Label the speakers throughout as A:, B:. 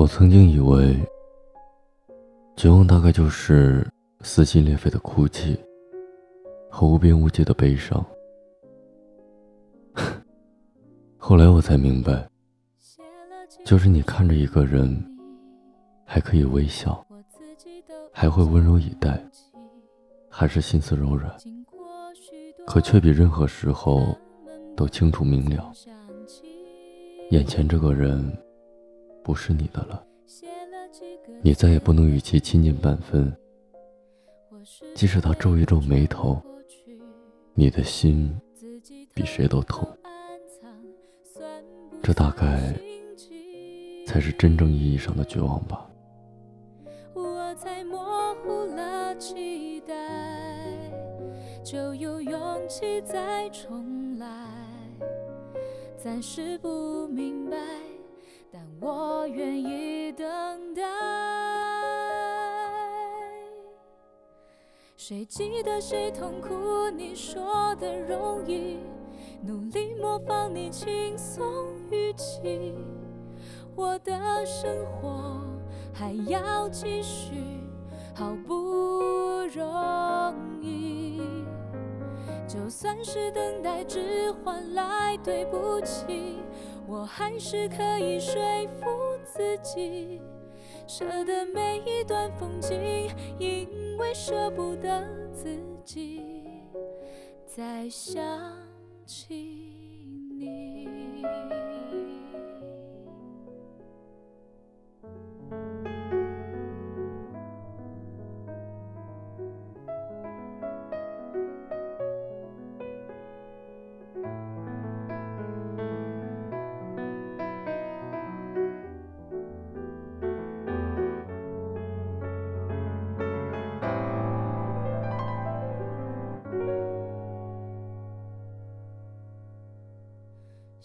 A: 我曾经以为，绝望大概就是撕心裂肺的哭泣和无边无际的悲伤。后来我才明白，就是你看着一个人，还可以微笑，还会温柔以待，还是心思柔软，可却比任何时候都清楚明了，眼前这个人。不是你的了，你再也不能与其亲近半分。即使他皱一皱眉头，你的心比谁都痛。这大概才是真正意义上的绝望吧。我才模糊了期待，就有勇气再重来，暂时不明白。但我愿意等待。谁记得谁痛苦？你说的容易，努力模仿你轻松语气。我的生活还要继续，好不容易。就算是等待，只换来对不起。我还是可以说服自己，舍得每一段风景，因为舍不得自己再想起你。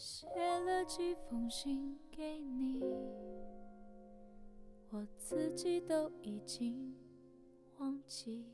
A: 写了几封信给你，我自己都已经忘记。